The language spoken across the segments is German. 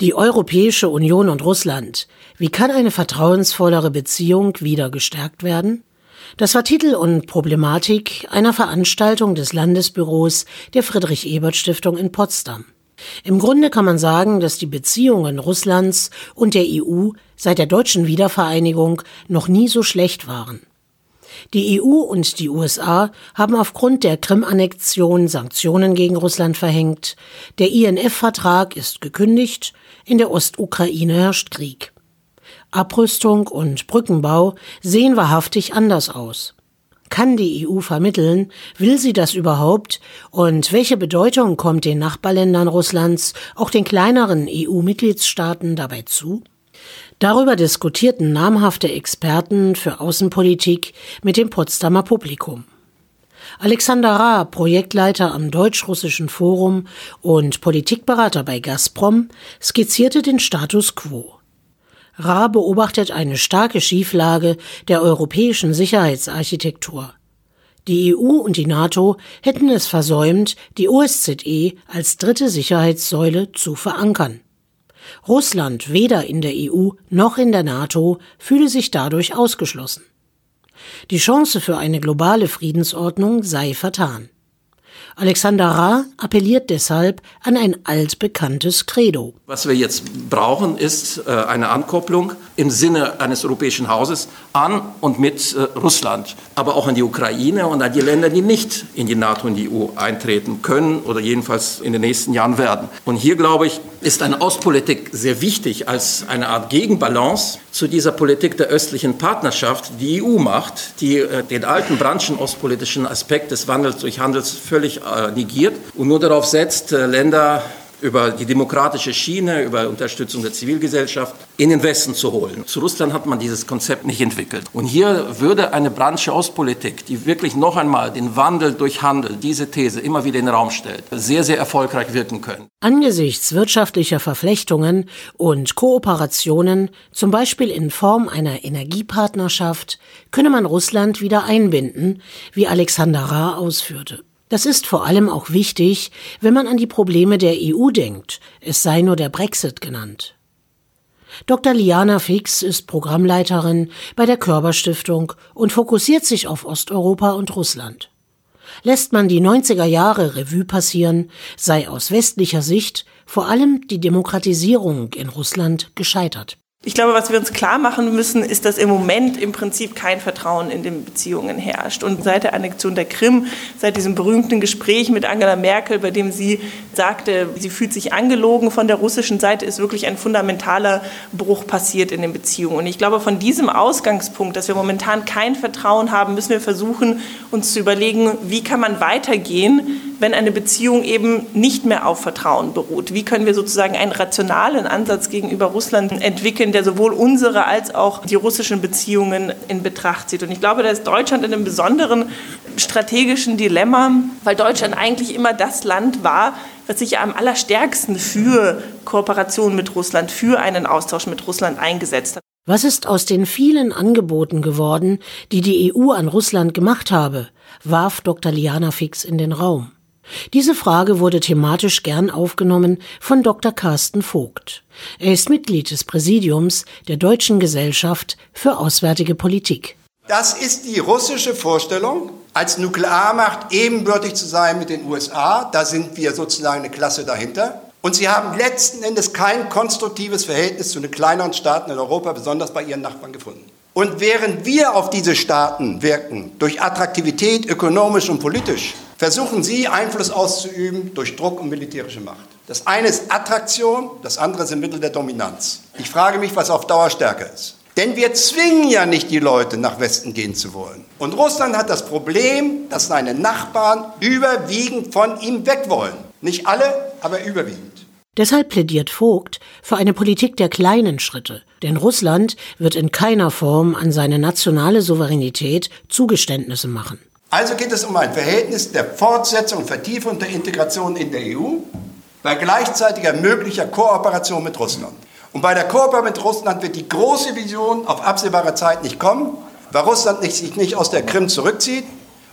Die Europäische Union und Russland. Wie kann eine vertrauensvollere Beziehung wieder gestärkt werden? Das war Titel und Problematik einer Veranstaltung des Landesbüros der Friedrich Ebert Stiftung in Potsdam. Im Grunde kann man sagen, dass die Beziehungen Russlands und der EU seit der deutschen Wiedervereinigung noch nie so schlecht waren. Die EU und die USA haben aufgrund der Krim-Annexion Sanktionen gegen Russland verhängt. Der INF-Vertrag ist gekündigt. In der Ostukraine herrscht Krieg. Abrüstung und Brückenbau sehen wahrhaftig anders aus. Kann die EU vermitteln? Will sie das überhaupt? Und welche Bedeutung kommt den Nachbarländern Russlands, auch den kleineren EU-Mitgliedstaaten dabei zu? Darüber diskutierten namhafte Experten für Außenpolitik mit dem Potsdamer Publikum. Alexander Ra, Projektleiter am Deutsch-Russischen Forum und Politikberater bei Gazprom, skizzierte den Status quo. Ra beobachtet eine starke Schieflage der europäischen Sicherheitsarchitektur. Die EU und die NATO hätten es versäumt, die OSZE als dritte Sicherheitssäule zu verankern. Russland weder in der EU noch in der NATO fühle sich dadurch ausgeschlossen. Die Chance für eine globale Friedensordnung sei vertan. Alexander Ra appelliert deshalb an ein altbekanntes Credo. Was wir jetzt brauchen, ist äh, eine Ankopplung im Sinne eines europäischen Hauses an und mit äh, Russland, aber auch an die Ukraine und an die Länder, die nicht in die NATO und die EU eintreten können oder jedenfalls in den nächsten Jahren werden. Und hier, glaube ich, ist eine Ostpolitik sehr wichtig als eine Art Gegenbalance zu dieser Politik der östlichen Partnerschaft, die EU macht, die äh, den alten branchen-ostpolitischen Aspekt des Wandels durch Handels völlig äh, negiert und nur darauf setzt, äh, Länder über die demokratische Schiene, über Unterstützung der Zivilgesellschaft in den Westen zu holen. Zu Russland hat man dieses Konzept nicht entwickelt. Und hier würde eine Branche Ostpolitik, die wirklich noch einmal den Wandel durch Handel, diese These immer wieder in den Raum stellt, sehr, sehr erfolgreich wirken können. Angesichts wirtschaftlicher Verflechtungen und Kooperationen, zum Beispiel in Form einer Energiepartnerschaft, könne man Russland wieder einbinden, wie Alexander Ra ausführte. Das ist vor allem auch wichtig, wenn man an die Probleme der EU denkt, es sei nur der Brexit genannt. Dr. Liana Fix ist Programmleiterin bei der Körperstiftung und fokussiert sich auf Osteuropa und Russland. Lässt man die 90er Jahre Revue passieren, sei aus westlicher Sicht vor allem die Demokratisierung in Russland gescheitert. Ich glaube, was wir uns klar machen müssen, ist, dass im Moment im Prinzip kein Vertrauen in den Beziehungen herrscht. Und seit der Annexion der Krim, seit diesem berühmten Gespräch mit Angela Merkel, bei dem sie sagte, sie fühlt sich angelogen von der russischen Seite, ist wirklich ein fundamentaler Bruch passiert in den Beziehungen. Und ich glaube, von diesem Ausgangspunkt, dass wir momentan kein Vertrauen haben, müssen wir versuchen, uns zu überlegen, wie kann man weitergehen, wenn eine Beziehung eben nicht mehr auf Vertrauen beruht? Wie können wir sozusagen einen rationalen Ansatz gegenüber Russland entwickeln, der sowohl unsere als auch die russischen Beziehungen in Betracht zieht? Und ich glaube, da ist Deutschland in einem besonderen strategischen Dilemma, weil Deutschland eigentlich immer das Land war, was sich am allerstärksten für Kooperation mit Russland, für einen Austausch mit Russland eingesetzt hat. Was ist aus den vielen Angeboten geworden, die die EU an Russland gemacht habe, warf Dr. Liana Fix in den Raum. Diese Frage wurde thematisch gern aufgenommen von Dr. Carsten Vogt. Er ist Mitglied des Präsidiums der Deutschen Gesellschaft für Auswärtige Politik. Das ist die russische Vorstellung, als Nuklearmacht ebenbürtig zu sein mit den USA. Da sind wir sozusagen eine Klasse dahinter. Und sie haben letzten Endes kein konstruktives Verhältnis zu den kleineren Staaten in Europa, besonders bei ihren Nachbarn, gefunden. Und während wir auf diese Staaten wirken, durch Attraktivität ökonomisch und politisch, versuchen sie Einfluss auszuüben durch Druck und militärische Macht. Das eine ist Attraktion, das andere sind Mittel der Dominanz. Ich frage mich, was auf Dauer stärker ist. Denn wir zwingen ja nicht die Leute, nach Westen gehen zu wollen. Und Russland hat das Problem, dass seine Nachbarn überwiegend von ihm weg wollen. Nicht alle, aber überwiegend. Deshalb plädiert Vogt für eine Politik der kleinen Schritte, denn Russland wird in keiner Form an seine nationale Souveränität Zugeständnisse machen. Also geht es um ein Verhältnis der Fortsetzung und Vertiefung der Integration in der EU bei gleichzeitiger möglicher Kooperation mit Russland. Und bei der Kooperation mit Russland wird die große Vision auf absehbare Zeit nicht kommen, weil Russland nicht, sich nicht aus der Krim zurückzieht.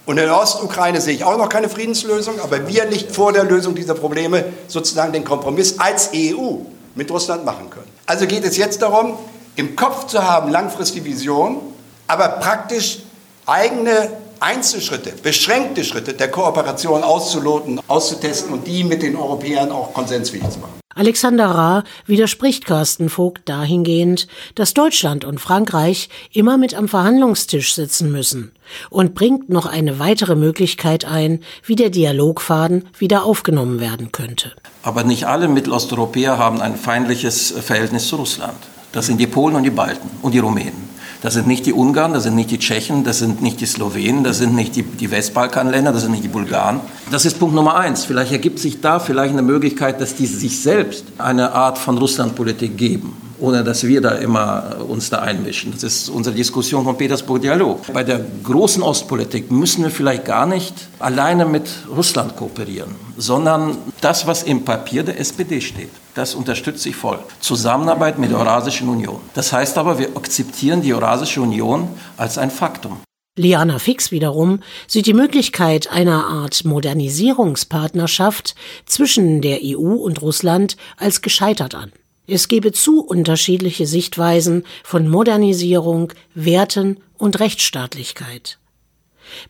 Und in der Ostukraine sehe ich auch noch keine Friedenslösung, aber wir nicht vor der Lösung dieser Probleme sozusagen den Kompromiss als EU mit Russland machen können. Also geht es jetzt darum, im Kopf zu haben, langfristige Vision, aber praktisch eigene Einzelschritte, beschränkte Schritte der Kooperation auszuloten, auszutesten und die mit den Europäern auch konsensfähig zu machen. Alexander Rahr widerspricht Carsten Vogt dahingehend, dass Deutschland und Frankreich immer mit am Verhandlungstisch sitzen müssen und bringt noch eine weitere Möglichkeit ein, wie der Dialogfaden wieder aufgenommen werden könnte. Aber nicht alle Mittelosteuropäer haben ein feindliches Verhältnis zu Russland. Das sind die Polen und die Balten und die Rumänen. Das sind nicht die Ungarn, das sind nicht die Tschechen, das sind nicht die Slowenen, das sind nicht die, die Westbalkanländer, das sind nicht die Bulgaren. Das ist Punkt Nummer eins. Vielleicht ergibt sich da vielleicht eine Möglichkeit, dass die sich selbst eine Art von Russlandpolitik geben ohne dass wir da immer uns da einmischen. Das ist unsere Diskussion vom Petersburg Dialog. Bei der großen Ostpolitik müssen wir vielleicht gar nicht alleine mit Russland kooperieren, sondern das, was im Papier der SPD steht. Das unterstütze ich voll. Zusammenarbeit mit der Eurasischen Union. Das heißt aber, wir akzeptieren die Eurasische Union als ein Faktum. Liana Fix wiederum sieht die Möglichkeit einer Art Modernisierungspartnerschaft zwischen der EU und Russland als gescheitert an. Es gebe zu unterschiedliche Sichtweisen von Modernisierung, Werten und Rechtsstaatlichkeit.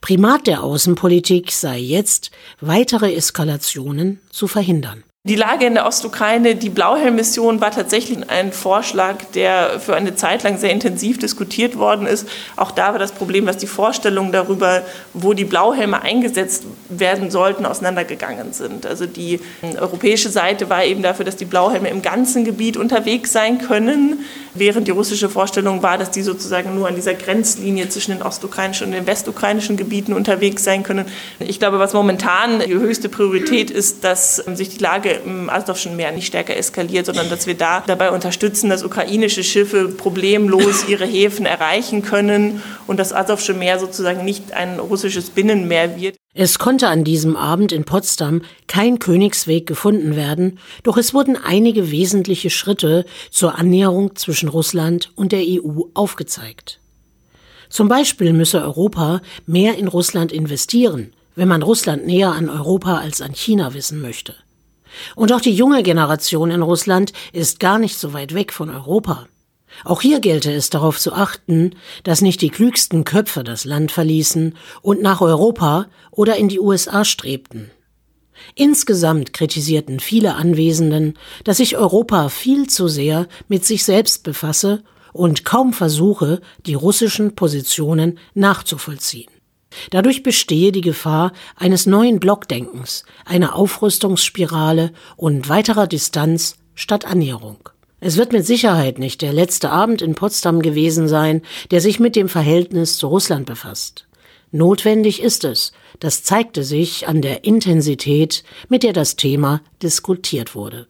Primat der Außenpolitik sei jetzt, weitere Eskalationen zu verhindern. Die Lage in der Ostukraine, die Blauhelm-Mission war tatsächlich ein Vorschlag, der für eine Zeit lang sehr intensiv diskutiert worden ist. Auch da war das Problem, dass die Vorstellungen darüber, wo die Blauhelme eingesetzt werden sollten, auseinandergegangen sind. Also die europäische Seite war eben dafür, dass die Blauhelme im ganzen Gebiet unterwegs sein können, während die russische Vorstellung war, dass die sozusagen nur an dieser Grenzlinie zwischen den ostukrainischen und den westukrainischen Gebieten unterwegs sein können. Ich glaube, was momentan die höchste Priorität ist, dass sich die Lage im Asowschen Meer nicht stärker eskaliert, sondern dass wir da dabei unterstützen, dass ukrainische Schiffe problemlos ihre Häfen erreichen können und das Asowsche Meer sozusagen nicht ein russisches Binnenmeer wird. Es konnte an diesem Abend in Potsdam kein Königsweg gefunden werden, doch es wurden einige wesentliche Schritte zur Annäherung zwischen Russland und der EU aufgezeigt. Zum Beispiel müsse Europa mehr in Russland investieren, wenn man Russland näher an Europa als an China wissen möchte. Und auch die junge Generation in Russland ist gar nicht so weit weg von Europa. Auch hier gelte es darauf zu achten, dass nicht die klügsten Köpfe das Land verließen und nach Europa oder in die USA strebten. Insgesamt kritisierten viele Anwesenden, dass sich Europa viel zu sehr mit sich selbst befasse und kaum versuche, die russischen Positionen nachzuvollziehen. Dadurch bestehe die Gefahr eines neuen Blockdenkens, einer Aufrüstungsspirale und weiterer Distanz statt Annäherung. Es wird mit Sicherheit nicht der letzte Abend in Potsdam gewesen sein, der sich mit dem Verhältnis zu Russland befasst. Notwendig ist es, das zeigte sich an der Intensität, mit der das Thema diskutiert wurde.